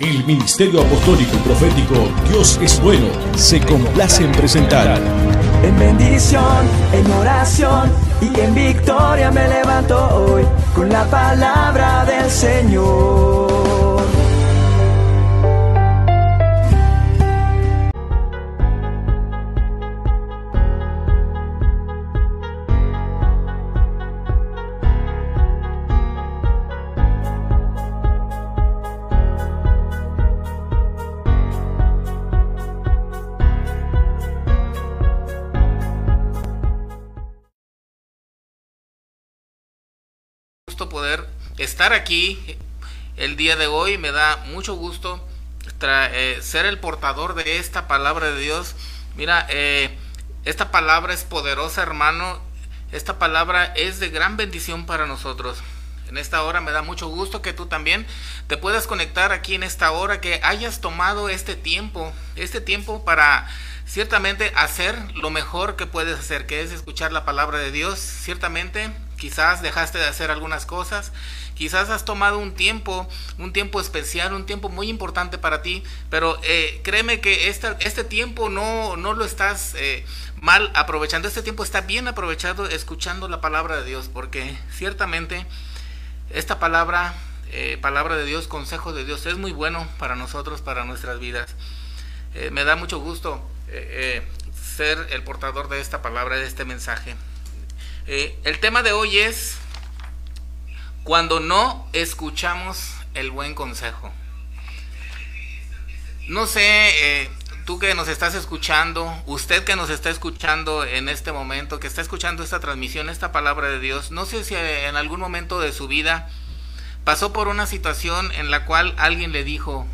El Ministerio Apostólico y Profético Dios es Bueno se complace en presentar. En bendición, en oración y en victoria me levanto hoy con la palabra del Señor. Estar aquí el día de hoy. Me da mucho gusto eh, ser el portador de esta palabra de Dios. Mira, eh, esta palabra es poderosa, hermano. Esta palabra es de gran bendición para nosotros. En esta hora me da mucho gusto que tú también te puedas conectar aquí en esta hora, que hayas tomado este tiempo, este tiempo para ciertamente hacer lo mejor que puedes hacer, que es escuchar la palabra de Dios. Ciertamente quizás dejaste de hacer algunas cosas, quizás has tomado un tiempo, un tiempo especial, un tiempo muy importante para ti, pero eh, créeme que esta, este tiempo no, no lo estás eh, mal aprovechando, este tiempo está bien aprovechado escuchando la palabra de Dios, porque ciertamente esta palabra, eh, palabra de Dios, consejo de Dios, es muy bueno para nosotros, para nuestras vidas. me da mucho gusto ser el portador de esta palabra, de este mensaje. Eh, el tema de hoy es cuando no escuchamos el buen consejo. No sé, eh, tú que nos estás escuchando, usted que nos está escuchando en este momento, que está escuchando esta transmisión, esta palabra de Dios, no sé si en algún momento de su vida pasó por una situación en la cual alguien le dijo,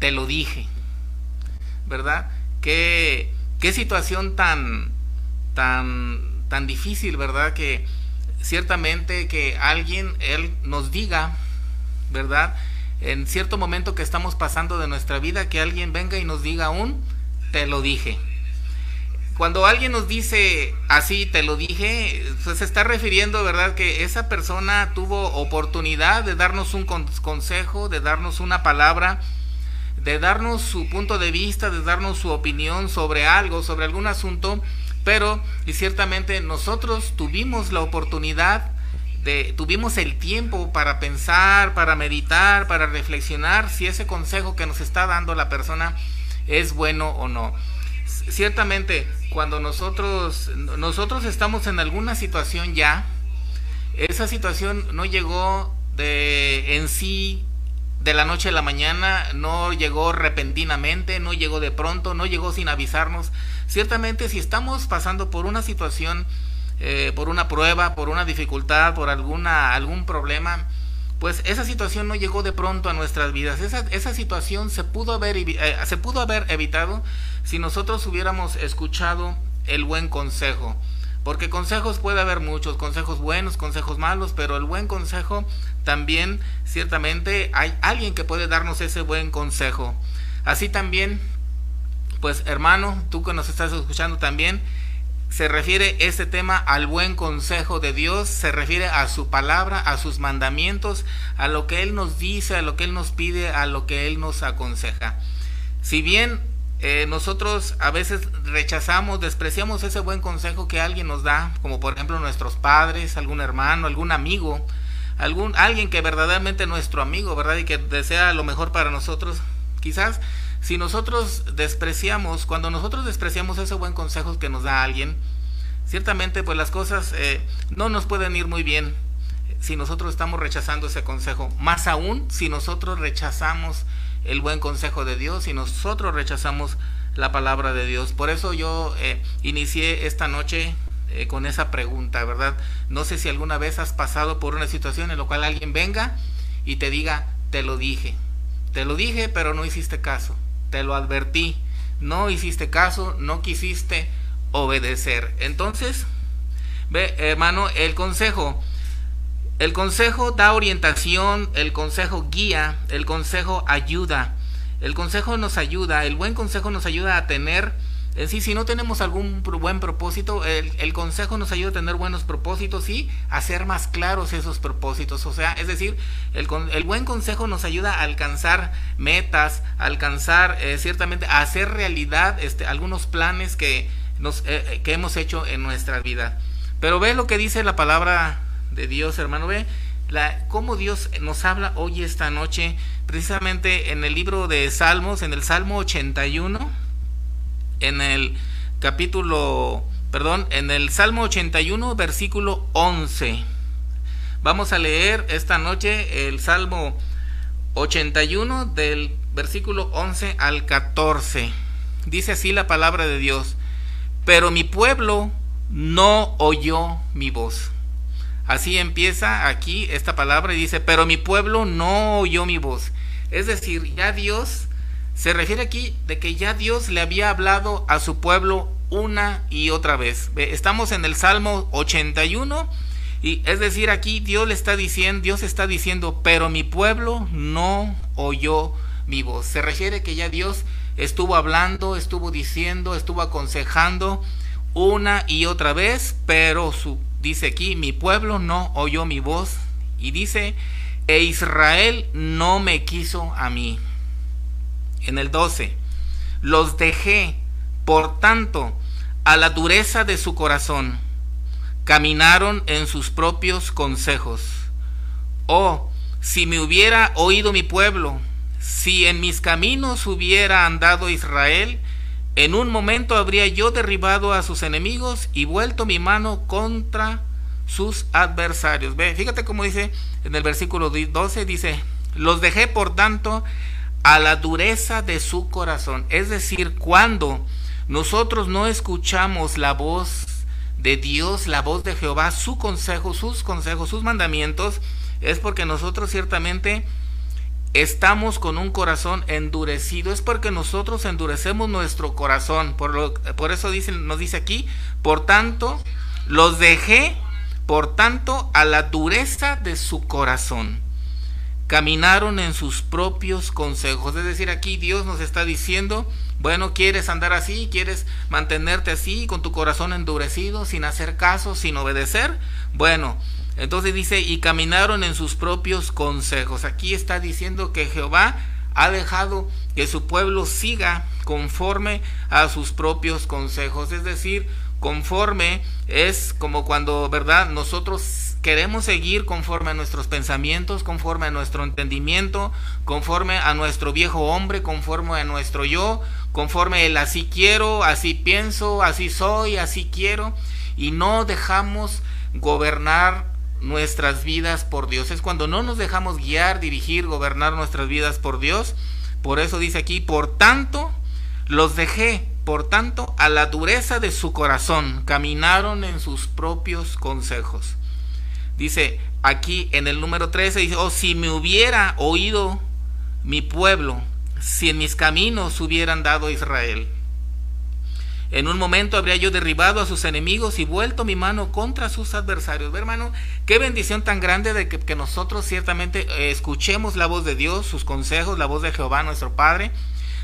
te lo dije, ¿verdad? Qué, qué situación tan, tan tan difícil, ¿verdad? Que ciertamente que alguien, Él nos diga, ¿verdad? En cierto momento que estamos pasando de nuestra vida, que alguien venga y nos diga un, te lo dije. Cuando alguien nos dice así, te lo dije, pues se está refiriendo, ¿verdad? Que esa persona tuvo oportunidad de darnos un consejo, de darnos una palabra, de darnos su punto de vista, de darnos su opinión sobre algo, sobre algún asunto, pero, y ciertamente nosotros tuvimos la oportunidad de, tuvimos el tiempo para pensar, para meditar, para reflexionar si ese consejo que nos está dando la persona es bueno o no. Ciertamente, cuando nosotros, nosotros estamos en alguna situación ya, esa situación no llegó de en sí de la noche a la mañana, no llegó repentinamente, no llegó de pronto, no llegó sin avisarnos. Ciertamente si estamos pasando por una situación, eh, por una prueba, por una dificultad, por alguna, algún problema, pues esa situación no llegó de pronto a nuestras vidas. Esa, esa situación se pudo, haber, eh, se pudo haber evitado si nosotros hubiéramos escuchado el buen consejo. Porque consejos puede haber muchos, consejos buenos, consejos malos, pero el buen consejo también ciertamente hay alguien que puede darnos ese buen consejo. Así también, pues hermano, tú que nos estás escuchando también, se refiere este tema al buen consejo de Dios, se refiere a su palabra, a sus mandamientos, a lo que Él nos dice, a lo que Él nos pide, a lo que Él nos aconseja. Si bien eh, nosotros a veces rechazamos, despreciamos ese buen consejo que alguien nos da, como por ejemplo nuestros padres, algún hermano, algún amigo, algún alguien que verdaderamente es nuestro amigo, ¿verdad? Y que desea lo mejor para nosotros. Quizás si nosotros despreciamos, cuando nosotros despreciamos ese buen consejo que nos da alguien, ciertamente pues las cosas eh, no nos pueden ir muy bien si nosotros estamos rechazando ese consejo. Más aún si nosotros rechazamos el buen consejo de Dios y nosotros rechazamos la palabra de Dios. Por eso yo eh, inicié esta noche eh, con esa pregunta, ¿verdad? No sé si alguna vez has pasado por una situación en la cual alguien venga y te diga, te lo dije, te lo dije, pero no hiciste caso, te lo advertí, no hiciste caso, no quisiste obedecer. Entonces, ve, hermano, el consejo el consejo da orientación, el consejo guía, el consejo ayuda. El consejo nos ayuda, el buen consejo nos ayuda a tener Es decir, si no tenemos algún buen propósito, el, consejo nos ayuda a tener buenos propósitos y hacer más claros esos propósitos. O sea, es decir, el, buen consejo nos ayuda a alcanzar metas, a alcanzar eh, ciertamente, a hacer realidad este, algunos planes eh, eh, que hemos hecho en nuestra vida. Pero ve lo que dice la palabra de Dios, hermano, ve la, cómo Dios nos habla hoy esta noche, precisamente en el libro de Salmos, en el Salmo 81 en el capítulo, perdón, en el Salmo 81, versículo 11. Vamos a leer esta noche el Salmo 81 del versículo 11 al 14. Dice así la palabra de Dios, pero mi pueblo no oyó mi voz. Así empieza aquí esta palabra y dice, pero mi pueblo no oyó mi voz. Es decir, ya Dios se refiere aquí de que ya Dios le había hablado a su pueblo una y otra vez. Estamos en el Salmo 81 y es decir, aquí Dios le está diciendo, Dios está diciendo, pero mi pueblo no oyó mi voz. Se refiere que ya Dios estuvo hablando, estuvo diciendo, estuvo aconsejando una y otra vez, pero su, dice aquí, mi pueblo no oyó mi voz y dice, e Israel no me quiso a mí en el 12, los dejé, por tanto, a la dureza de su corazón, caminaron en sus propios consejos. Oh, si me hubiera oído mi pueblo, si en mis caminos hubiera andado Israel, en un momento habría yo derribado a sus enemigos y vuelto mi mano contra sus adversarios. Ve, fíjate cómo dice en el versículo 12, dice, los dejé por tanto a la dureza de su corazón. Es decir, cuando nosotros no escuchamos la voz de Dios, la voz de Jehová, su consejo, sus consejos, sus mandamientos, es porque nosotros ciertamente estamos con un corazón endurecido, es porque nosotros endurecemos nuestro corazón. Por, lo, por eso dice, nos dice aquí, por tanto, los dejé, por tanto, a la dureza de su corazón caminaron en sus propios consejos. Es decir, aquí Dios nos está diciendo, bueno, quieres andar así, quieres mantenerte así, con tu corazón endurecido, sin hacer caso, sin obedecer. Bueno, entonces dice, y caminaron en sus propios consejos. Aquí está diciendo que Jehová ha dejado que su pueblo siga conforme a sus propios consejos. Es decir, conforme es como cuando, ¿verdad? Nosotros queremos seguir conforme a nuestros pensamientos, conforme a nuestro entendimiento, conforme a nuestro viejo hombre, conforme a nuestro yo, conforme el así quiero, así pienso, así soy, así quiero, y no dejamos gobernar nuestras vidas por Dios. Es cuando no nos dejamos guiar, dirigir, gobernar nuestras vidas por Dios. Por eso dice aquí, por tanto, los dejé, por tanto, a la dureza de su corazón, caminaron en sus propios consejos. Dice aquí en el número 13, dice, oh, si me hubiera oído mi pueblo, si en mis caminos hubieran dado Israel. En un momento habría yo derribado a sus enemigos y vuelto mi mano contra sus adversarios. hermano, qué bendición tan grande de que, que nosotros ciertamente eh, escuchemos la voz de Dios, sus consejos, la voz de Jehová nuestro Padre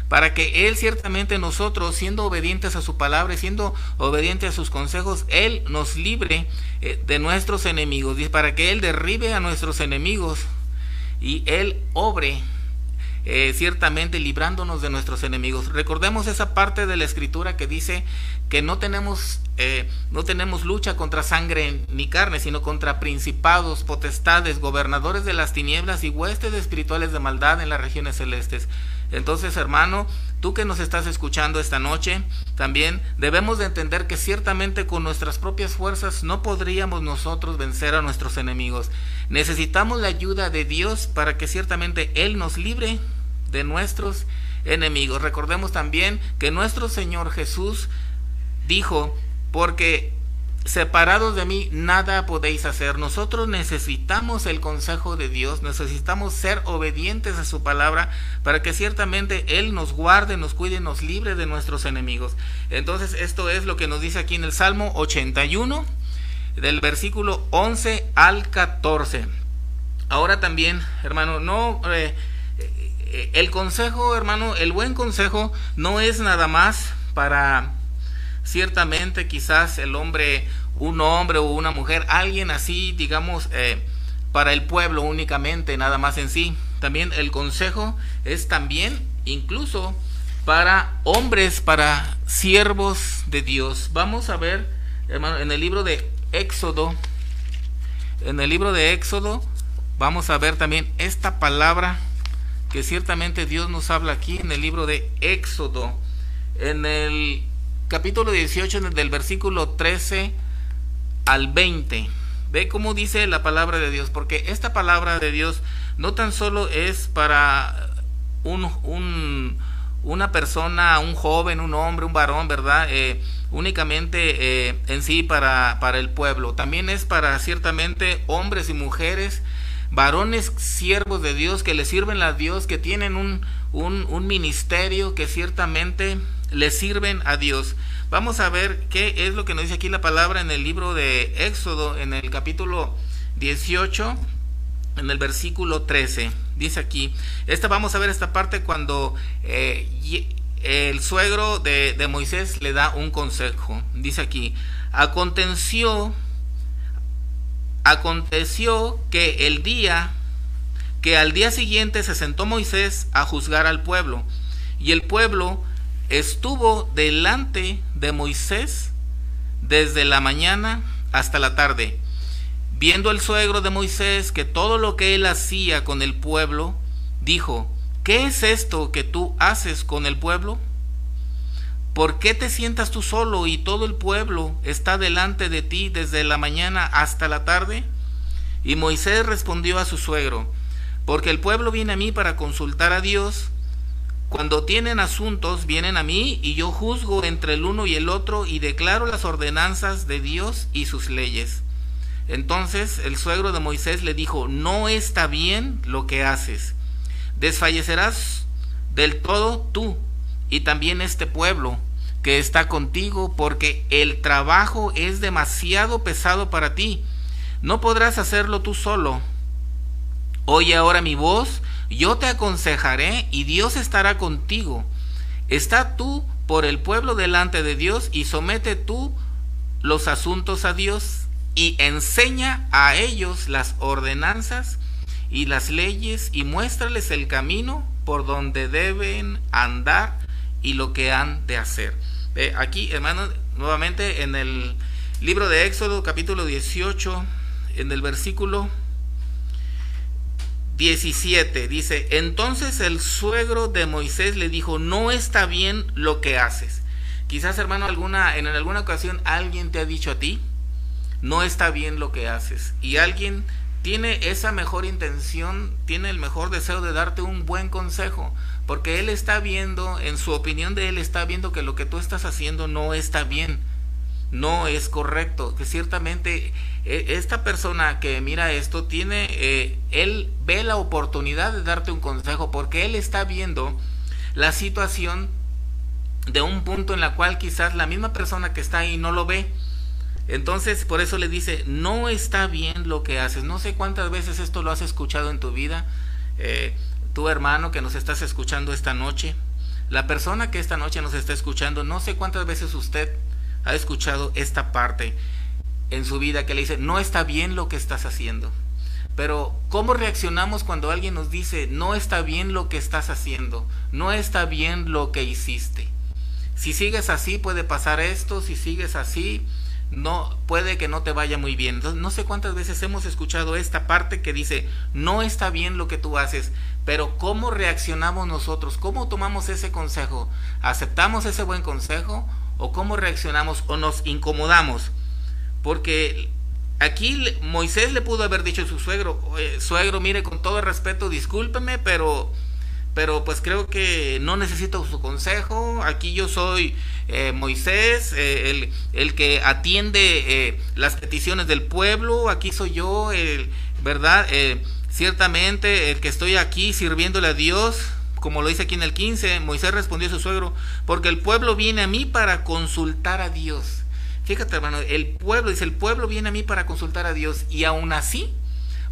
para que Él ciertamente nosotros, siendo obedientes a su palabra, siendo obedientes a sus consejos, Él nos libre eh, de nuestros enemigos, para que Él derribe a nuestros enemigos y Él obre eh, ciertamente librándonos de nuestros enemigos. Recordemos esa parte de la escritura que dice que no tenemos, eh, no tenemos lucha contra sangre ni carne, sino contra principados, potestades, gobernadores de las tinieblas y huestes espirituales de maldad en las regiones celestes. Entonces, hermano, tú que nos estás escuchando esta noche, también debemos de entender que ciertamente con nuestras propias fuerzas no podríamos nosotros vencer a nuestros enemigos. Necesitamos la ayuda de Dios para que ciertamente Él nos libre de nuestros enemigos. Recordemos también que nuestro Señor Jesús dijo, porque separados de mí nada podéis hacer. Nosotros necesitamos el consejo de Dios, necesitamos ser obedientes a su palabra para que ciertamente Él nos guarde, nos cuide, nos libre de nuestros enemigos. Entonces esto es lo que nos dice aquí en el Salmo 81, del versículo 11 al 14. Ahora también, hermano, no... Eh, el consejo, hermano, el buen consejo no es nada más para ciertamente quizás el hombre, un hombre o una mujer, alguien así, digamos, eh, para el pueblo únicamente, nada más en sí. También el consejo es también incluso para hombres, para siervos de Dios. Vamos a ver, hermano, en el libro de Éxodo, en el libro de Éxodo, vamos a ver también esta palabra que ciertamente Dios nos habla aquí en el libro de Éxodo, en el capítulo 18, del versículo 13 al 20. Ve cómo dice la palabra de Dios, porque esta palabra de Dios no tan solo es para un, una persona, un joven, un hombre, un varón, ¿verdad? Eh, únicamente eh, en sí para, para el pueblo, también es para ciertamente hombres y mujeres varones siervos de Dios que le sirven a Dios, que tienen un, un, ministerio que ciertamente le sirven a Dios. Vamos a ver qué es lo que nos dice aquí la palabra en el libro de Éxodo, en el capítulo 18, en el versículo 13. Dice aquí, esta vamos a ver esta parte cuando eh, el suegro de, de Moisés le da un consejo. Dice aquí, aconteció Aconteció que el día que al día siguiente se sentó Moisés a juzgar al pueblo, y el pueblo estuvo delante de Moisés desde la mañana hasta la tarde. Viendo el suegro de Moisés que todo lo que él hacía con el pueblo, dijo, ¿qué es esto que tú haces con el pueblo? ¿Por qué te sientas tú solo y todo el pueblo está delante de ti desde la mañana hasta la tarde? Y Moisés respondió a su suegro, porque el pueblo viene a mí para consultar a Dios. Cuando tienen asuntos, vienen a mí y yo juzgo entre el uno y el otro y declaro las ordenanzas de Dios y sus leyes. Entonces el suegro de Moisés le dijo, no está bien lo que haces. Desfallecerás del todo tú y también este pueblo que está contigo, porque el trabajo es demasiado pesado para ti. No podrás hacerlo tú solo. Oye ahora mi voz, yo te aconsejaré y Dios estará contigo. Está tú por el pueblo delante de Dios y somete tú los asuntos a Dios y enseña a ellos las ordenanzas y las leyes y muéstrales el camino por donde deben andar y lo que han de hacer. Aquí, hermanos, nuevamente en el libro de Éxodo, capítulo 18, en el versículo 17, dice, entonces el suegro de Moisés le dijo, no está bien lo que haces. Quizás, hermano, alguna, en alguna ocasión alguien te ha dicho a ti, no está bien lo que haces. Y alguien tiene esa mejor intención, tiene el mejor deseo de darte un buen consejo, porque él está viendo, en su opinión de él, está viendo que lo que tú estás haciendo no está bien, no es correcto, que ciertamente e, esta persona que mira esto tiene, eh, él ve la oportunidad de darte un consejo, porque él está viendo la situación de un punto en la cual quizás la misma persona que está ahí no lo ve. Entonces, por eso le dice, no está bien lo que haces. No sé cuántas veces esto lo has escuchado en tu vida. Eh, tu hermano que nos estás escuchando esta noche, la persona que esta noche nos está escuchando, no sé cuántas veces usted ha escuchado esta parte en su vida que le dice, no está bien lo que estás haciendo. Pero, ¿cómo reaccionamos cuando alguien nos dice, no está bien lo que estás haciendo, no está bien lo que hiciste? Si sigues así puede pasar esto, si sigues así no puede que no te vaya muy bien. no sé cuántas veces hemos escuchado esta parte que dice, no está bien lo que tú haces, pero ¿cómo reaccionamos nosotros? ¿Cómo tomamos ese consejo? ¿Aceptamos ese buen consejo o cómo reaccionamos o nos incomodamos? Porque aquí Moisés le pudo haber dicho a su suegro, suegro, mire, con todo respeto, discúlpeme, pero pero pues creo que no necesito su consejo. Aquí yo soy eh, Moisés, eh, el, que atiende eh, las peticiones del pueblo. Aquí soy yo, el, ¿verdad? ciertamente el que estoy aquí sirviéndole a Dios. Como lo dice aquí en el 15, Moisés respondió a su suegro, porque el pueblo viene a mí para consultar a Dios. Fíjate hermano, el pueblo, dice, el pueblo viene a mí para consultar a Dios y aún así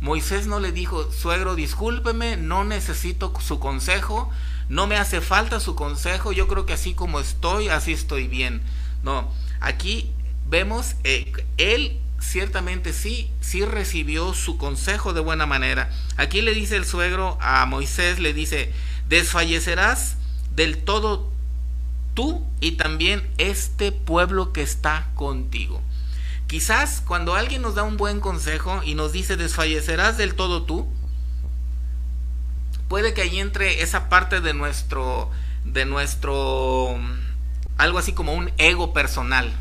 Moisés no le dijo, suegro, discúlpeme, no necesito su consejo, no me hace falta su consejo, yo creo que así como estoy, así estoy bien. No, aquí vemos, eh, él ciertamente sí, sí recibió su consejo de buena manera. Aquí le dice el suegro a Moisés, le dice, desfallecerás del todo tú y también este pueblo que está contigo. Quizás cuando alguien nos da un buen consejo y nos dice desfallecerás del todo tú, puede que ahí entre esa parte de nuestro, de nuestro, algo así como un ego personal.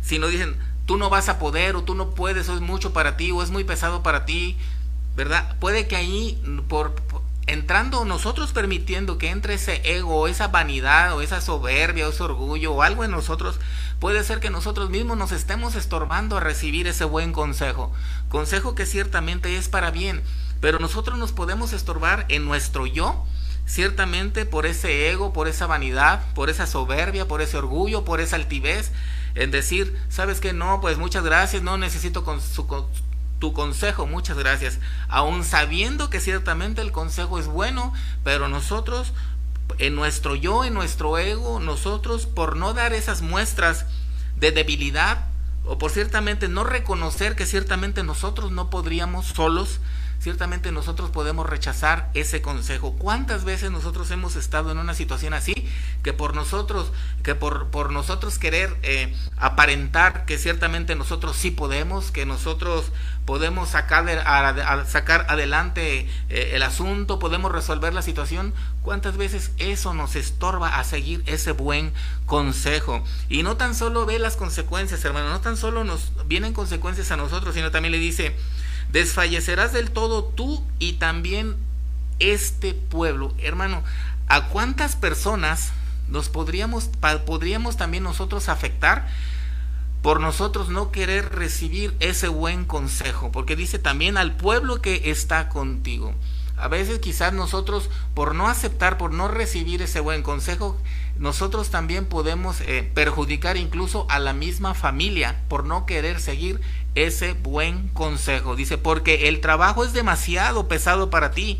si nos dicen, tú no vas a poder o tú no puedes o es mucho para ti o es muy pesado para ti, ¿verdad? Puede que ahí, por, entrando nosotros permitiendo que entre ese ego esa vanidad o esa soberbia o ese orgullo o algo en nosotros, puede ser que nosotros mismos nos estemos estorbando a recibir ese buen consejo. Consejo que ciertamente es para bien, pero nosotros nos podemos estorbar en nuestro yo, ciertamente por ese ego, por esa vanidad, por esa soberbia, por ese orgullo, por esa altivez, en decir, sabes que no, pues muchas gracias, no necesito con su, tu consejo, muchas gracias, aun sabiendo que ciertamente el consejo es bueno, pero nosotros, en nuestro yo, en nuestro ego, nosotros, por no dar esas muestras de debilidad, o por ciertamente no reconocer que ciertamente nosotros no podríamos solos, ciertamente nosotros podemos rechazar ese consejo. ¿Cuántas veces nosotros hemos estado en una situación así que por nosotros, que por, por nosotros querer eh, aparentar que ciertamente nosotros sí podemos, que nosotros podemos sacar, sacar adelante eh, el asunto, podemos resolver la situación, ¿cuántas veces eso nos estorba a seguir ese buen consejo? Y no tan solo ve las consecuencias, hermano, no tan solo nos vienen consecuencias a nosotros, sino también le dice, desfallecerás del todo tú y también este pueblo. Hermano, ¿a cuántas personas nos podríamos, podríamos también nosotros afectar por nosotros no querer recibir ese buen consejo? Porque dice también al pueblo que está contigo. A veces quizás nosotros por no aceptar, por no recibir ese buen consejo, nosotros también podemos eh, perjudicar incluso a la misma familia por no querer seguir ese buen consejo. Dice, porque el trabajo es demasiado pesado para ti.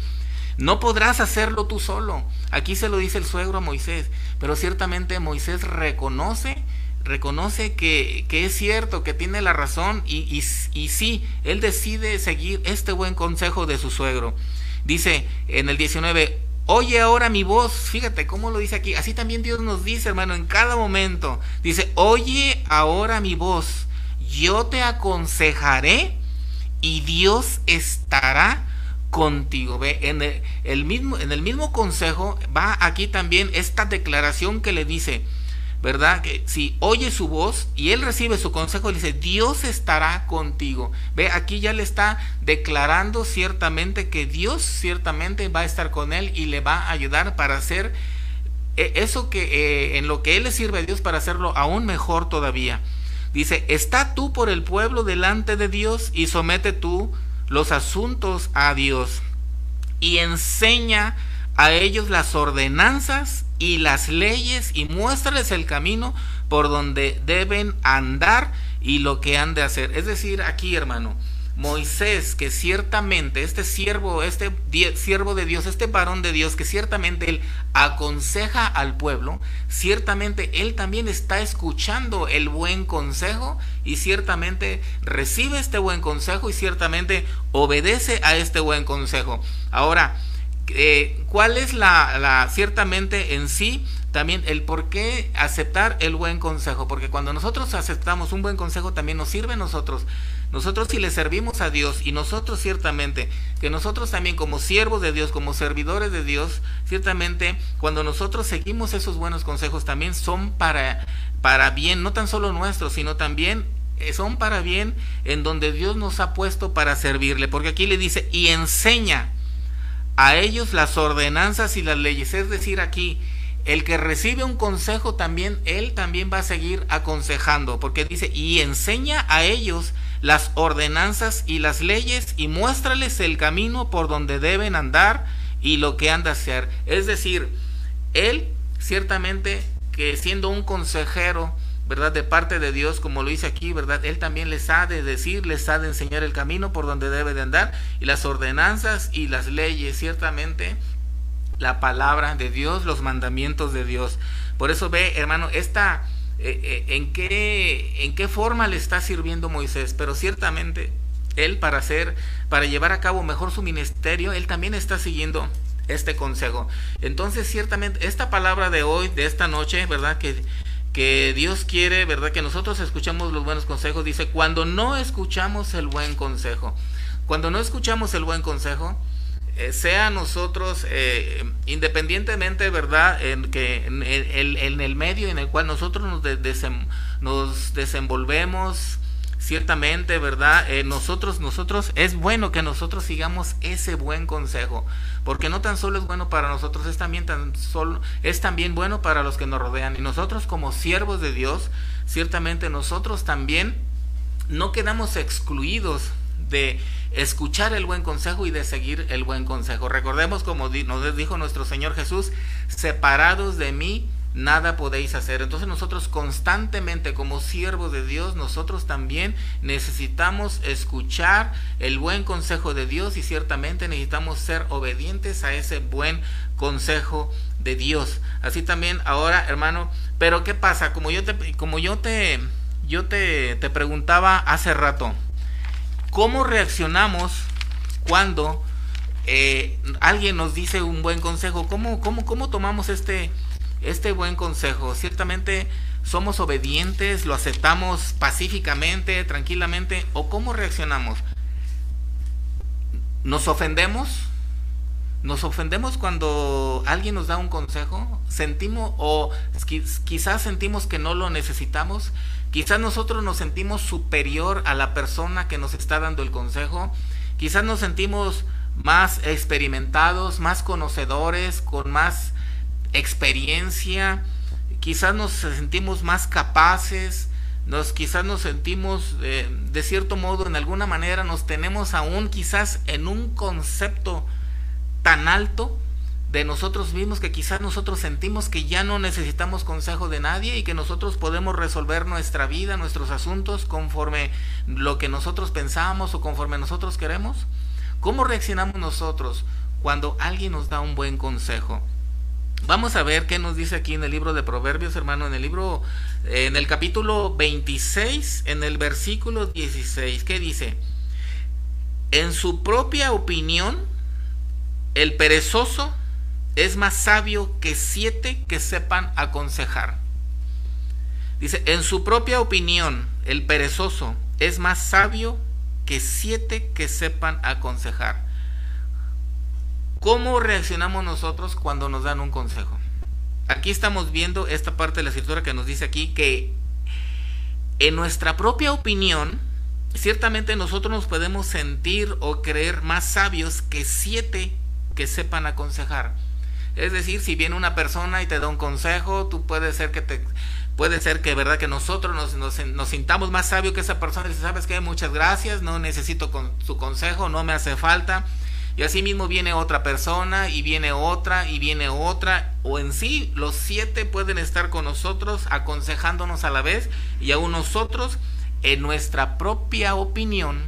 No podrás hacerlo tú solo. Aquí se lo dice el suegro a Moisés, pero ciertamente Moisés reconoce, reconoce que, que es cierto, que tiene la razón y, y, y sí, él decide seguir este buen consejo de su suegro. Dice en el 19, Oye ahora mi voz, fíjate cómo lo dice aquí. Así también Dios nos dice, hermano, en cada momento. Dice, oye ahora mi voz yo te aconsejaré y Dios estará contigo. Ve, en el, mismo, en el mismo consejo va aquí también esta declaración que le dice, ¿verdad? Que si oye su voz y él recibe su consejo, le dice, Dios estará contigo. Ve, aquí ya le está declarando ciertamente que Dios ciertamente va a estar con él y le va a ayudar para hacer eh, eso que eh, en lo que él le sirve a Dios para hacerlo aún mejor todavía. Dice, está tú por el pueblo delante de Dios y somete tú los asuntos a Dios y enseña a ellos las ordenanzas y las leyes y muéstrales el camino por donde deben andar y lo que han de hacer. Es decir, aquí hermano, Moisés, que ciertamente este siervo, este siervo de Dios, este varón de Dios, que ciertamente él aconseja al pueblo, ciertamente él también está escuchando el buen consejo y ciertamente recibe este buen consejo y ciertamente obedece a este buen consejo. Ahora, eh, ¿cuál es la, ciertamente en sí también el por qué aceptar el buen consejo? Porque cuando nosotros aceptamos un buen consejo también nos sirve a nosotros nosotros si le servimos a Dios y nosotros ciertamente, que nosotros también como siervos de Dios, como servidores de Dios, ciertamente cuando nosotros seguimos esos buenos consejos también son para, para bien, no tan solo nuestros, sino también eh, son para bien en donde Dios nos ha puesto para servirle. Porque aquí le dice, y enseña a ellos las ordenanzas y las leyes. Es decir, aquí, el que recibe un consejo también, él también va a seguir aconsejando. Porque dice, y enseña a ellos las ordenanzas y las leyes y muéstrales el camino por donde deben andar y lo que han de hacer. Es decir, él ciertamente que siendo un consejero, ¿verdad? De parte de Dios, como lo dice aquí, ¿verdad? Él también les ha de decir, les ha de enseñar el camino por donde debe de andar y las ordenanzas y las leyes, ciertamente la palabra de Dios, los mandamientos de Dios. Por eso ve, hermano, esta, eh, eh, en, qué, en qué forma le está sirviendo Moisés, pero ciertamente él para hacer, para llevar a cabo mejor su ministerio, él también está siguiendo este consejo. Entonces, ciertamente, esta palabra de hoy, de esta noche, ¿verdad? Que, que Dios quiere, ¿verdad? Que nosotros escuchamos los buenos consejos. Dice, cuando no escuchamos el buen consejo, cuando no escuchamos el buen consejo, eh, sea nosotros, eh, independientemente, ¿verdad? En, que en, el medio en el cual nosotros nos, nos desenvolvemos, ciertamente, ¿verdad? Eh, nosotros, nosotros, es bueno que nosotros sigamos ese buen consejo, porque no tan solo es bueno para nosotros, es también, tan solo, es también bueno para los que nos rodean. Y nosotros como siervos de Dios, ciertamente nosotros también no quedamos excluidos de escuchar el buen consejo y de seguir el buen consejo. Recordemos como nos dijo nuestro Señor Jesús, separados de mí, nada podéis hacer. Entonces nosotros constantemente como siervos de Dios, nosotros también necesitamos escuchar el buen consejo de Dios y ciertamente necesitamos ser obedientes a ese buen consejo de Dios. Así también ahora, hermano, pero ¿qué pasa? Como yo te como yo te yo te, te preguntaba hace rato, ¿cómo reaccionamos cuando eh, alguien nos dice un buen consejo? ¿Cómo, cómo, cómo tomamos este este buen consejo. Ciertamente somos obedientes, lo aceptamos pacíficamente, tranquilamente, o cómo reaccionamos. ¿Nos ofendemos? ¿Nos ofendemos cuando alguien nos da un consejo? ¿Sentimos o quizás sentimos que no lo necesitamos? Quizás nosotros nos sentimos superior a la persona que nos está dando el consejo. Quizás nos sentimos más experimentados, más conocedores, con más experiencia, quizás nos sentimos más capaces, nos quizás nos sentimos eh, de cierto modo en alguna manera nos tenemos aún quizás en un concepto tan alto de nosotros mismos que quizás nosotros sentimos que ya no necesitamos consejo de nadie y que nosotros podemos resolver nuestra vida, nuestros asuntos conforme lo que nosotros pensamos o conforme nosotros queremos. ¿Cómo reaccionamos nosotros cuando alguien nos da un buen consejo? Vamos a ver qué nos dice aquí en el libro de Proverbios, hermano, en el libro, en el capítulo 26, en el versículo 16, ¿qué dice? En su propia opinión, el perezoso es más sabio que siete que sepan aconsejar. Dice, en su propia opinión, el perezoso es más sabio que siete que sepan aconsejar. ¿Cómo reaccionamos nosotros cuando nos dan un consejo? Aquí estamos viendo esta parte de la escritura que nos dice aquí que en nuestra propia opinión, ciertamente nosotros nos podemos sentir o creer más sabios que siete que sepan aconsejar. Es decir, si viene una persona y te da un consejo, tú puedes ser que te puede ser que verdad que nosotros nos, nos, sintamos más sabios que esa persona y dice, sabes qué, muchas gracias, no necesito con, su consejo, no me hace falta y así mismo viene otra persona y viene otra y viene otra. O en sí los siete pueden estar con nosotros aconsejándonos a la vez y aún nosotros en nuestra propia opinión,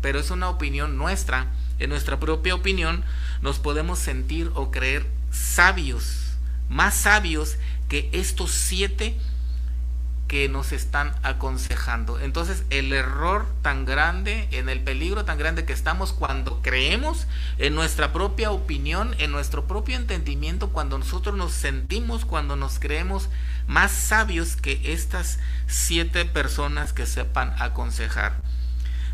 pero es una opinión nuestra, en nuestra propia opinión nos podemos sentir o creer sabios, más sabios que estos siete que nos están aconsejando. Entonces el error tan grande, en el peligro tan grande que estamos cuando creemos en nuestra propia opinión, en nuestro propio entendimiento, cuando nosotros nos sentimos, cuando nos creemos más sabios que estas siete personas que sepan aconsejar.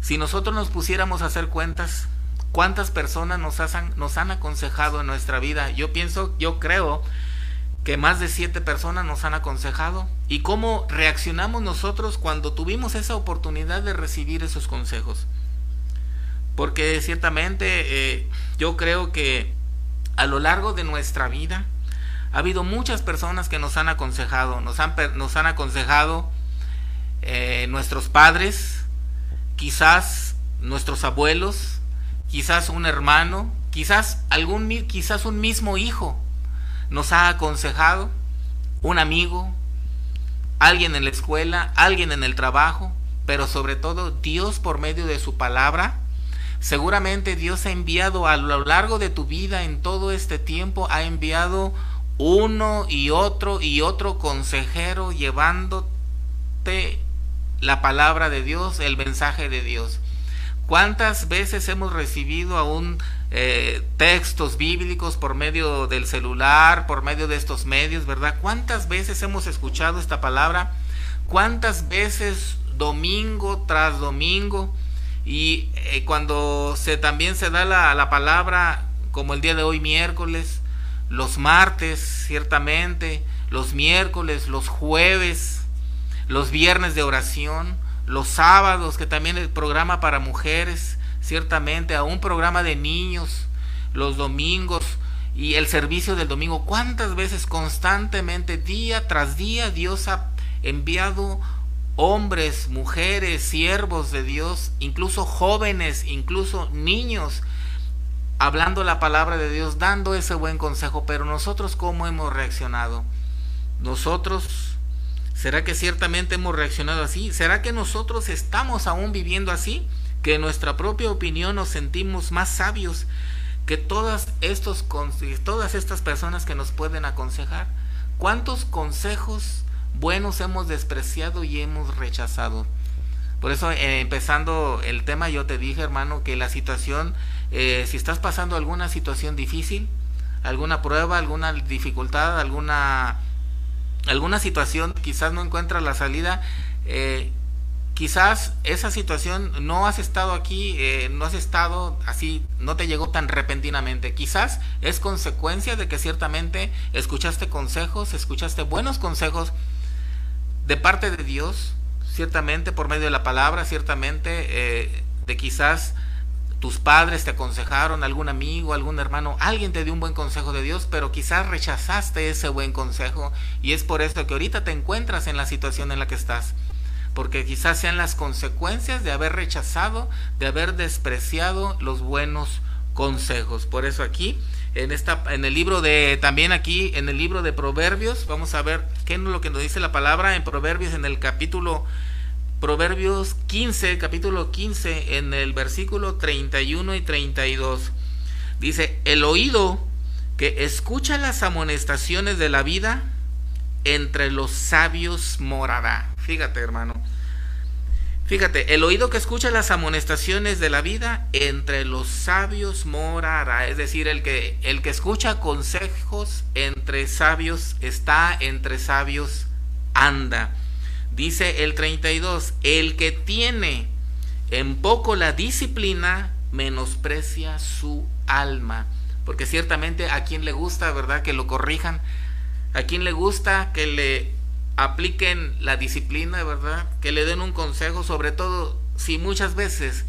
Si nosotros nos pusiéramos a hacer cuentas, ¿cuántas personas nos, nos han aconsejado en nuestra vida? Yo pienso, yo creo que más de siete personas nos han aconsejado y cómo reaccionamos nosotros cuando tuvimos esa oportunidad de recibir esos consejos. Porque ciertamente eh, yo creo que a lo largo de nuestra vida ha habido muchas personas que nos han aconsejado, nos han, nos han aconsejado eh, nuestros padres, quizás nuestros abuelos, quizás un hermano, quizás algún quizás un mismo hijo nos ha aconsejado, un amigo, alguien en la escuela, alguien en el trabajo, pero sobre todo Dios por medio de su palabra Seguramente Dios ha enviado a lo largo de tu vida, en todo este tiempo, ha enviado uno y otro y otro consejero llevándote la palabra de Dios, el mensaje de Dios. ¿Cuántas veces hemos recibido aún eh, textos bíblicos por medio del celular, por medio de estos medios, verdad? ¿Cuántas veces hemos escuchado esta palabra? ¿Cuántas veces domingo tras domingo? Y eh, cuando se también se da la, la palabra, como el día de hoy miércoles, los martes, ciertamente, los miércoles, los jueves, los viernes de oración, los sábados, que también el programa para mujeres, ciertamente, a un programa de niños, los domingos y el servicio del domingo. ¿Cuántas veces constantemente, día tras día, Dios ha enviado hombres, mujeres, siervos de Dios, incluso jóvenes, incluso niños, hablando la palabra de Dios, dando ese buen consejo, pero nosotros cómo hemos reaccionado? Nosotros ¿Será que ciertamente hemos reaccionado así? ¿Será que nosotros estamos aún viviendo así? Que en nuestra propia opinión nos sentimos más sabios que todas, estos, todas estas personas que nos pueden aconsejar. ¿Cuántos consejos buenos hemos despreciado y hemos rechazado? Por eso, eh, empezando el tema, yo te dije, hermano, que la situación, eh, si estás pasando alguna situación difícil, alguna prueba, alguna dificultad, alguna alguna situación quizás no encuentras la salida, eh, quizás esa situación no has estado aquí, eh, no has estado así, no te llegó tan repentinamente. Quizás es consecuencia de que ciertamente escuchaste consejos, escuchaste buenos consejos de parte de Dios, ciertamente por medio de la palabra, ciertamente eh, de quizás tus padres te aconsejaron, algún amigo, algún hermano, alguien te dio un buen consejo de Dios, pero quizás rechazaste ese buen consejo y es por eso que ahorita te encuentras en la situación en la que estás. Porque quizás sean las consecuencias de haber rechazado, de haber despreciado los buenos consejos. Por eso aquí, en, esta, en el libro de, también aquí, en el libro de Proverbios, vamos a ver qué es lo que nos dice la palabra en Proverbios en el capítulo Proverbios 15, capítulo 15, en el versículo 31 y 32. Dice, el oído que escucha las amonestaciones de la vida, entre los sabios morará. Fíjate, hermano. Fíjate, el oído que escucha las amonestaciones de la vida, entre los sabios morará. Es decir, el que, el que escucha consejos entre sabios está, entre sabios anda. Dice el 32, el que tiene en poco la disciplina menosprecia su alma. Porque ciertamente a quien le gusta, ¿verdad? Que lo corrijan. A quien le gusta que le apliquen la disciplina, ¿verdad? Que le den un consejo, sobre todo si muchas veces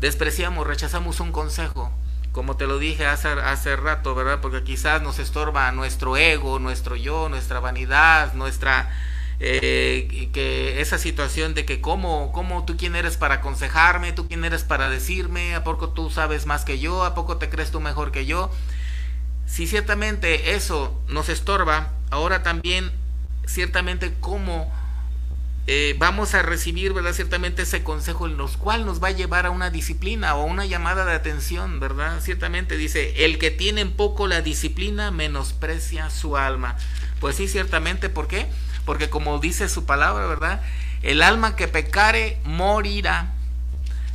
despreciamos, rechazamos un consejo, como te lo dije hace, hace rato, ¿verdad? Porque quizás nos estorba nuestro ego, nuestro yo, nuestra vanidad, nuestra eh, que esa situación de que cómo, cómo tú quién eres para aconsejarme, tú quién eres para decirme, a poco tú sabes más que yo, a poco te crees tú mejor que yo. Si ciertamente eso nos estorba, ahora también ciertamente cómo eh, vamos a recibir, ¿verdad? Ciertamente ese consejo en los cual nos va a llevar a una disciplina o una llamada de atención, ¿verdad? Ciertamente dice, el que tiene en poco la disciplina menosprecia su alma. Pues sí, ciertamente, ¿por qué? porque como dice su palabra, ¿verdad? El alma que pecare morirá,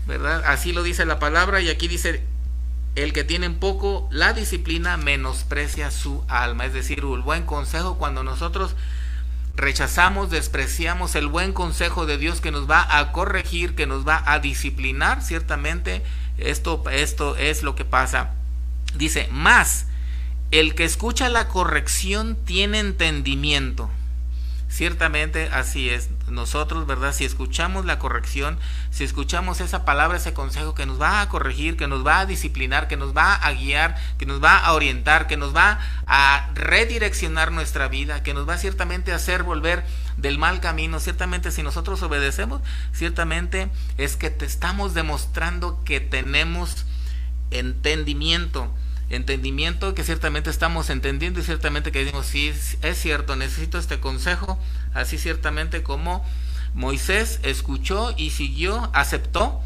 ¿verdad? Así lo dice la palabra y aquí dice, el que tiene en poco la disciplina menosprecia su alma, es decir, el buen consejo cuando nosotros rechazamos, despreciamos el buen consejo de Dios que nos va a corregir, que nos va a disciplinar, ciertamente esto, esto es lo que pasa. Dice, más, el que escucha la corrección tiene entendimiento. Ciertamente así es. Nosotros, ¿verdad? Si escuchamos la corrección, si escuchamos esa palabra, ese consejo que nos va a corregir, que nos va a disciplinar, que nos va a guiar, que nos va a orientar, que nos va a redireccionar nuestra vida, que nos va ciertamente a hacer volver del mal camino, ciertamente si nosotros obedecemos, ciertamente es que te estamos demostrando que tenemos entendimiento entendimiento que ciertamente estamos entendiendo y ciertamente que decimos, sí, es cierto, necesito este consejo, así ciertamente como Moisés escuchó y siguió, aceptó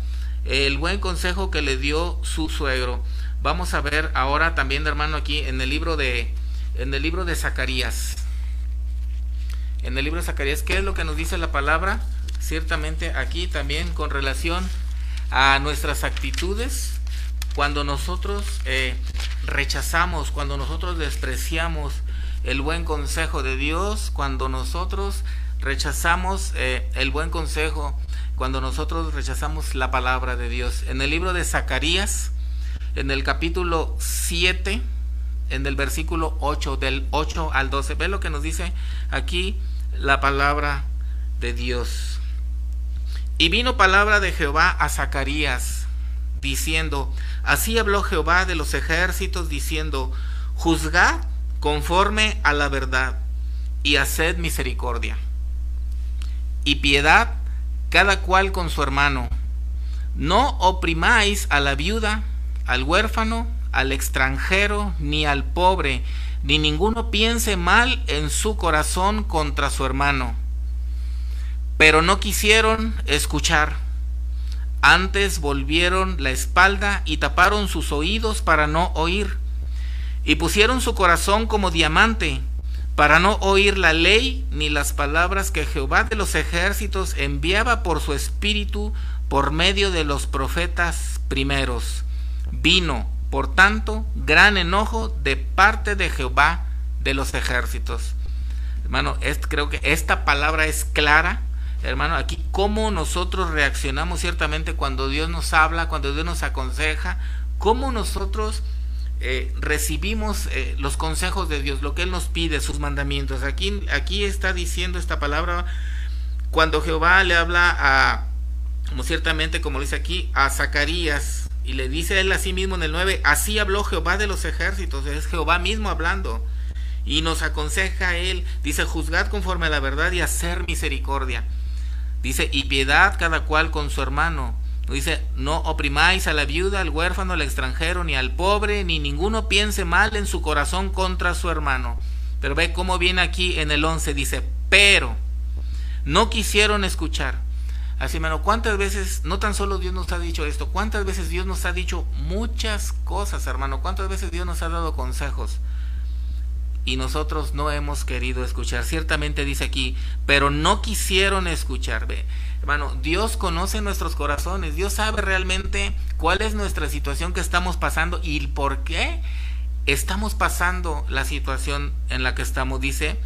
el buen consejo que le dio su suegro. Vamos a ver ahora también, hermano, aquí en el libro de en el libro de Zacarías. En el libro de Zacarías, ¿qué es lo que nos dice la palabra? Ciertamente aquí también con relación a nuestras actitudes, cuando nosotros eh, rechazamos, cuando nosotros despreciamos el buen consejo de Dios, cuando nosotros rechazamos eh, el buen consejo, cuando nosotros rechazamos la palabra de Dios. En el libro de Zacarías, en el capítulo 7, en el versículo 8, del 8 al 12, ve lo que nos dice aquí la palabra de Dios. Y vino palabra de Jehová a Zacarías, diciendo, así habló Jehová de los ejércitos, diciendo, juzgad conforme a la verdad y haced misericordia y piedad cada cual con su hermano. No oprimáis a la viuda, al huérfano, al extranjero, ni al pobre, ni ninguno piense mal en su corazón contra su hermano. Pero no quisieron escuchar. Antes volvieron la espalda y taparon sus oídos para no oír. Y pusieron su corazón como diamante para no oír la ley ni las palabras que Jehová de los ejércitos enviaba por su espíritu por medio de los profetas primeros. Vino, por tanto, gran enojo de parte de Jehová de los ejércitos. Hermano, creo que esta palabra es clara. Hermano, aquí cómo nosotros reaccionamos ciertamente cuando Dios nos habla, cuando Dios nos aconseja, cómo nosotros eh, recibimos eh, los consejos de Dios, lo que Él nos pide, sus mandamientos. Aquí, aquí está diciendo esta palabra cuando Jehová le habla a, como ciertamente, como dice aquí, a Zacarías, y le dice él así mismo en el 9, así habló Jehová de los ejércitos, es Jehová mismo hablando, y nos aconseja a él, dice, juzgad conforme a la verdad y hacer misericordia. Dice, y piedad cada cual con su hermano Dice, no oprimáis a la viuda, al huérfano, al extranjero, ni al pobre, ni ninguno piense mal en su corazón contra su hermano. Pero ve cómo viene aquí en el 11, dice, pero no quisieron escuchar. Así, hermano, ¿cuántas veces, no tan solo Dios nos ha dicho esto, cuántas veces Dios nos ha dicho muchas cosas, hermano? ¿Cuántas veces Dios nos ha dado consejos? Y nosotros no hemos querido escuchar. Ciertamente dice aquí, pero no quisieron escuchar. Hermano, Dios conoce nuestros corazones, Dios sabe realmente cuál es nuestra situación que estamos pasando y por qué estamos pasando la situación en la que estamos. Dice,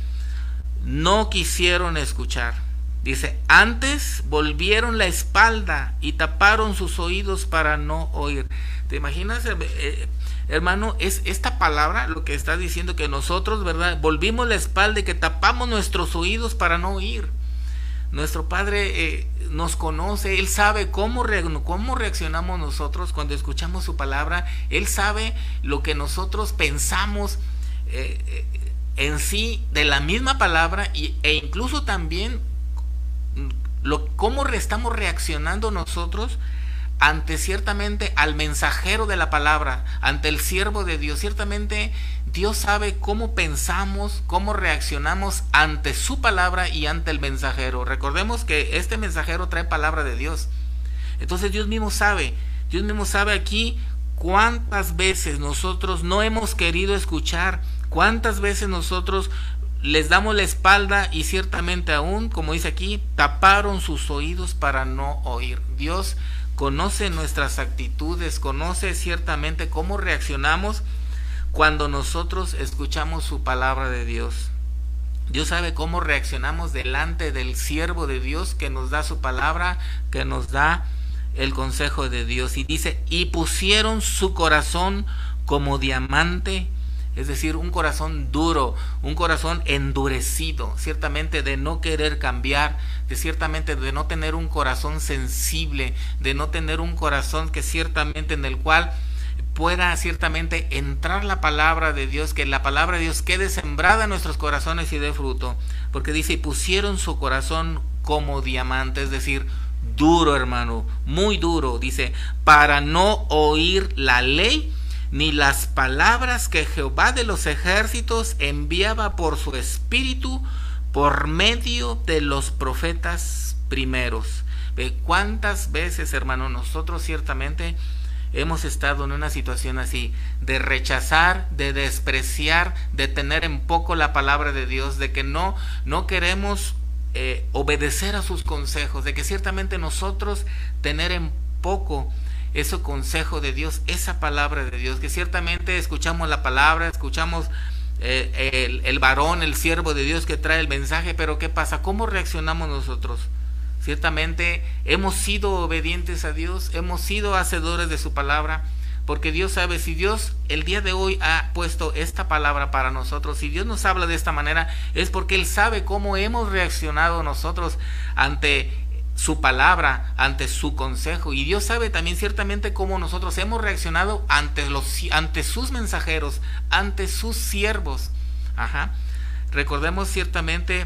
no quisieron escuchar. Dice, antes volvieron la espalda y taparon sus oídos para no oír. ¿Te imaginas, eh, eh, hermano? Es esta palabra lo que está diciendo que nosotros, ¿verdad? Volvimos la espalda y que tapamos nuestros oídos para no oír. Nuestro Padre eh, nos conoce, Él sabe cómo, cómo reaccionamos nosotros cuando escuchamos su palabra, Él sabe lo que nosotros pensamos eh, eh, en sí de la misma palabra e incluso también lo, cómo estamos reaccionando nosotros ante ciertamente al mensajero de la palabra, ante el siervo de Dios. Ciertamente Dios sabe cómo pensamos, cómo reaccionamos ante su palabra y ante el mensajero. Recordemos que este mensajero trae palabra de Dios. Entonces Dios mismo sabe, Dios mismo sabe aquí cuántas veces nosotros no hemos querido escuchar, cuántas veces nosotros les damos la espalda y ciertamente aún, como dice aquí, taparon sus oídos para no oír. Dios conoce nuestras actitudes, conoce ciertamente cómo reaccionamos cuando nosotros escuchamos su palabra de Dios. Dios sabe cómo reaccionamos delante del siervo de Dios que nos da su palabra, que nos da el consejo de Dios. Y dice, y pusieron su corazón como diamante, es decir, un corazón duro, un corazón endurecido, ciertamente de no querer cambiar, de ciertamente de no tener un corazón sensible, de no tener un corazón que ciertamente en el cual pueda ciertamente entrar la palabra de Dios, que la palabra de Dios quede sembrada en nuestros corazones y dé fruto. Porque dice, y pusieron su corazón como diamante, es decir, duro hermano, muy duro, dice, para no oír la ley ni las palabras que Jehová de los ejércitos enviaba por su espíritu por medio de los profetas primeros. ¿Cuántas veces, hermano, nosotros ciertamente hemos estado en una situación así, de rechazar, de despreciar, de tener en poco la palabra de Dios, de que no, no queremos eh, obedecer a sus consejos, de que ciertamente nosotros tener en poco ese consejo de Dios, esa palabra de Dios, que ciertamente escuchamos la palabra, escuchamos eh, el, el varón, el siervo de Dios que trae el mensaje, pero ¿qué pasa? ¿Cómo reaccionamos nosotros? Ciertamente hemos sido obedientes a Dios, hemos sido hacedores de su palabra, porque Dios sabe, si Dios el día de hoy ha puesto esta palabra para nosotros, si Dios nos habla de esta manera, es porque Él sabe cómo hemos reaccionado nosotros ante su palabra, ante su consejo. Y Dios sabe también ciertamente cómo nosotros hemos reaccionado ante, los, ante sus mensajeros, ante sus siervos. Ajá. Recordemos ciertamente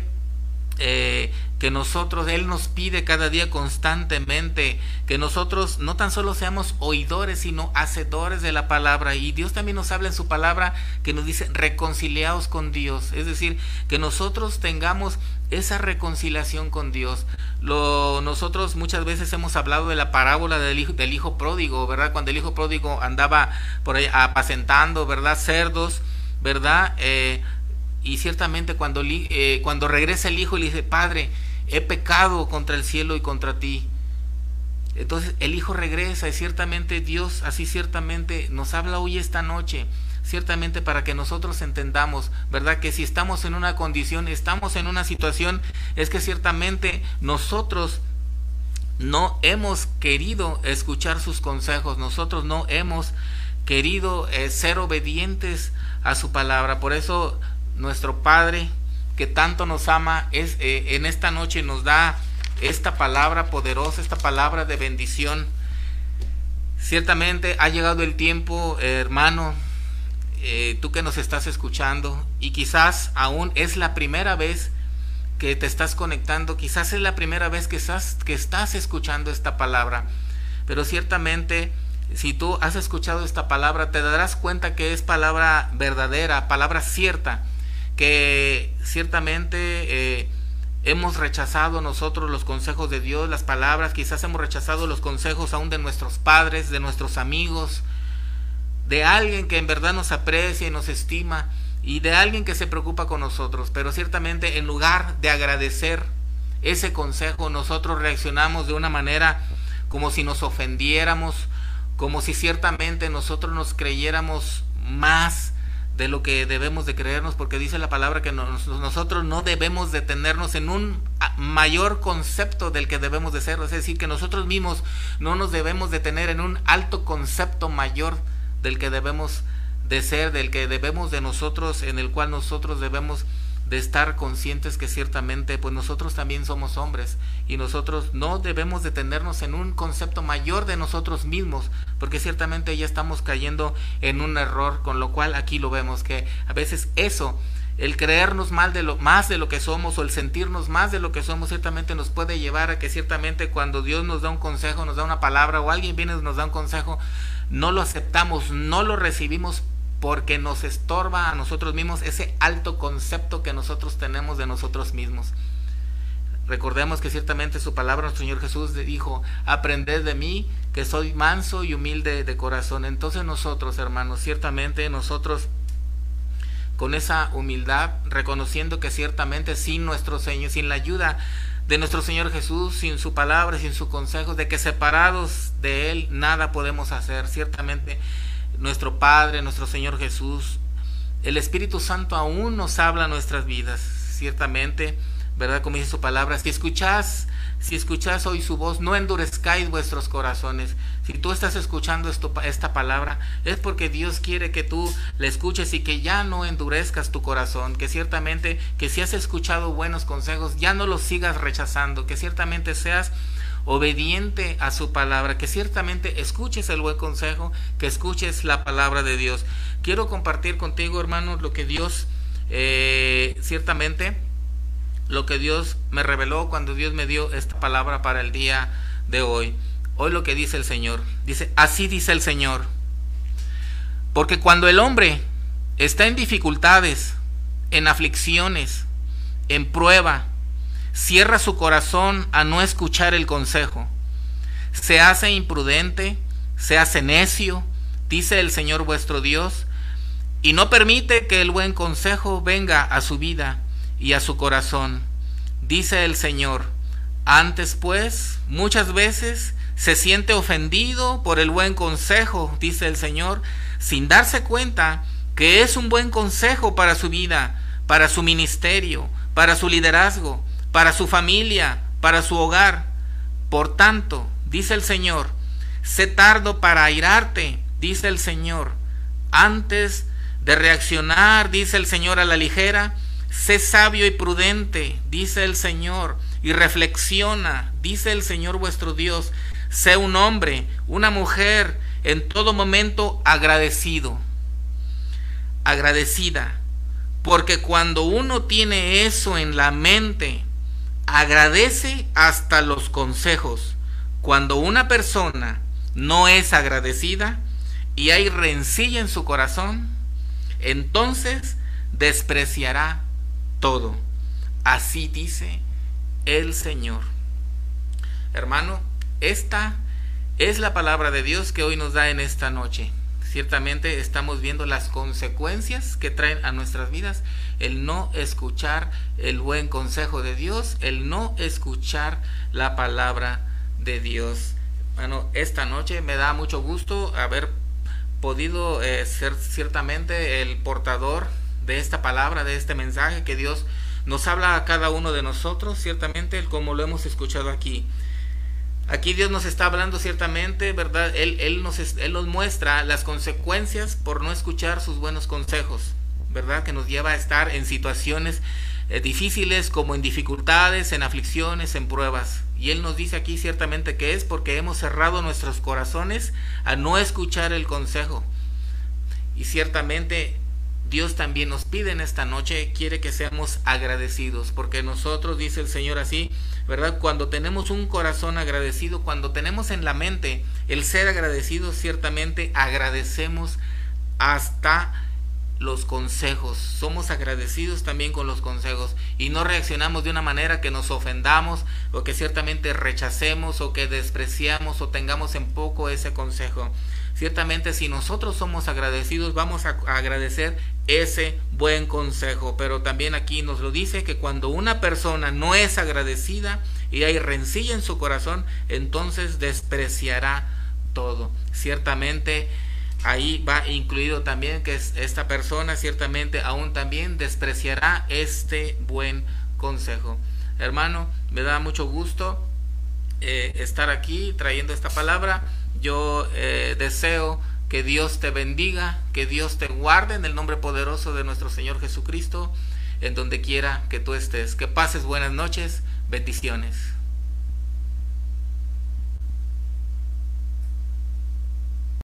eh, que nosotros, Él nos pide cada día constantemente que nosotros no tan solo seamos oidores, sino hacedores de la palabra. Y Dios también nos habla en su palabra que nos dice reconciliados con Dios. Es decir, que nosotros tengamos esa reconciliación con Dios. Lo, nosotros muchas veces hemos hablado de la parábola del hijo, del hijo pródigo, ¿verdad? Cuando el hijo pródigo andaba por ahí apacentando, ¿verdad? Cerdos, ¿verdad? Eh, y ciertamente cuando, eh, cuando regresa el hijo y le dice, Padre, he pecado contra el cielo y contra ti. Entonces el hijo regresa y ciertamente Dios así ciertamente nos habla hoy esta noche, ciertamente para que nosotros entendamos, ¿verdad? Que si estamos en una condición, estamos en una situación, es que ciertamente nosotros no hemos querido escuchar sus consejos, nosotros no hemos querido eh, ser obedientes a su palabra. Por eso nuestro Padre que tanto nos ama es eh, en esta noche nos da esta palabra poderosa, esta palabra de bendición. Ciertamente ha llegado el tiempo, hermano, eh, tú que nos estás escuchando y quizás aún es la primera vez que te estás conectando, quizás es la primera vez que estás, que estás escuchando esta palabra, pero ciertamente si tú has escuchado esta palabra te darás cuenta que es palabra verdadera, palabra cierta que ciertamente eh, hemos rechazado nosotros los consejos de Dios, las palabras, quizás hemos rechazado los consejos aún de nuestros padres, de nuestros amigos, de alguien que en verdad nos aprecia y nos estima y de alguien que se preocupa con nosotros, pero ciertamente en lugar de agradecer ese consejo, nosotros reaccionamos de una manera como si nos ofendiéramos, como si ciertamente nosotros nos creyéramos más de lo que debemos de creernos, porque dice la palabra que nosotros no debemos de tenernos en un mayor concepto del que debemos de ser, es decir, que nosotros mismos no nos debemos de tener en un alto concepto mayor del que debemos de ser, del que debemos de nosotros, en el cual nosotros debemos de estar conscientes que ciertamente pues nosotros también somos hombres y nosotros no debemos detenernos en un concepto mayor de nosotros mismos porque ciertamente ya estamos cayendo en un error con lo cual aquí lo vemos que a veces eso el creernos mal de lo más de lo que somos o el sentirnos más de lo que somos ciertamente nos puede llevar a que ciertamente cuando Dios nos da un consejo, nos da una palabra o alguien viene y nos da un consejo, no lo aceptamos, no lo recibimos porque nos estorba a nosotros mismos ese alto concepto que nosotros tenemos de nosotros mismos. Recordemos que ciertamente su palabra, nuestro Señor Jesús dijo, aprended de mí, que soy manso y humilde de corazón. Entonces nosotros, hermanos, ciertamente nosotros, con esa humildad, reconociendo que ciertamente sin nuestro Señor, sin la ayuda de nuestro Señor Jesús, sin su palabra, sin su consejo, de que separados de Él nada podemos hacer, ciertamente nuestro Padre, nuestro Señor Jesús, el Espíritu Santo aún nos habla nuestras vidas, ciertamente, ¿verdad? Como dice su palabra, si escuchás, si escuchás hoy su voz, no endurezcáis vuestros corazones. Si tú estás escuchando esta palabra, es porque Dios quiere que tú la escuches y que ya no endurezcas tu corazón, que ciertamente, que si has escuchado buenos consejos, ya no los sigas rechazando, que ciertamente seas obediente a su palabra, que ciertamente escuches el buen consejo, que escuches la palabra de Dios. Quiero compartir contigo, hermanos, lo que Dios eh, ciertamente, lo que Dios me reveló cuando Dios me dio esta palabra para el día de hoy. Hoy lo que dice el Señor, dice, así dice el Señor. Porque cuando el hombre está en dificultades, en aflicciones, en prueba, cierra su corazón a no escuchar el consejo. Se hace imprudente, se hace necio, dice el Señor vuestro Dios, y no permite que el buen consejo venga a su vida y a su corazón. Dice el Señor, antes pues, muchas veces se siente ofendido por el buen consejo, dice el Señor, sin darse cuenta que es un buen consejo para su vida, para su ministerio, para su liderazgo, para su familia, para su hogar. Por tanto, dice el Señor, sé tardo para airarte, dice el Señor, antes de reaccionar, dice el Señor a la ligera, sé sabio y prudente, dice el Señor, y reflexiona, dice el Señor vuestro Dios, sé un hombre, una mujer, en todo momento agradecido, agradecida, porque cuando uno tiene eso en la mente, agradece hasta los consejos. Cuando una persona no es agradecida y hay rencilla en su corazón, entonces despreciará todo. Así dice el Señor. Hermano, esta es la palabra de Dios que hoy nos da en esta noche. Ciertamente estamos viendo las consecuencias que traen a nuestras vidas el no escuchar el buen consejo de Dios, el no escuchar la palabra de Dios. Bueno, esta noche me da mucho gusto haber podido eh, ser ciertamente el portador de esta palabra, de este mensaje que Dios nos habla a cada uno de nosotros, ciertamente, como lo hemos escuchado aquí. Aquí Dios nos está hablando ciertamente, ¿verdad? Él, él, nos, él muestra las consecuencias por no escuchar sus buenos consejos, ¿verdad? Que nos lleva a estar en situaciones eh, difíciles como en dificultades, en aflicciones, en pruebas. Y Él nos dice aquí ciertamente que es porque hemos cerrado nuestros corazones a no escuchar el consejo. Y ciertamente Dios también nos pide en esta noche, quiere que seamos agradecidos, porque nosotros, dice el Señor así, Cuando tenemos un corazón agradecido, cuando tenemos en la mente el ser agradecido, ciertamente agradecemos hasta los consejos. Somos agradecidos también con los consejos y no reaccionamos de una manera que nos ofendamos o que ciertamente rechacemos o que despreciamos o tengamos en poco ese consejo. Ciertamente si nosotros somos agradecidos vamos a agradecer ese buen consejo. Pero también aquí nos lo dice que cuando una persona no es agradecida y hay rencilla en su corazón, entonces despreciará todo. Ciertamente ahí va incluido también que esta persona ciertamente aún también despreciará este buen consejo. Hermano, me da mucho gusto eh, estar aquí trayendo esta palabra. Yo eh, deseo que Dios te bendiga, que Dios te guarde en el nombre poderoso de nuestro Señor Jesucristo, en donde quiera que tú estés. Que pases buenas noches, bendiciones.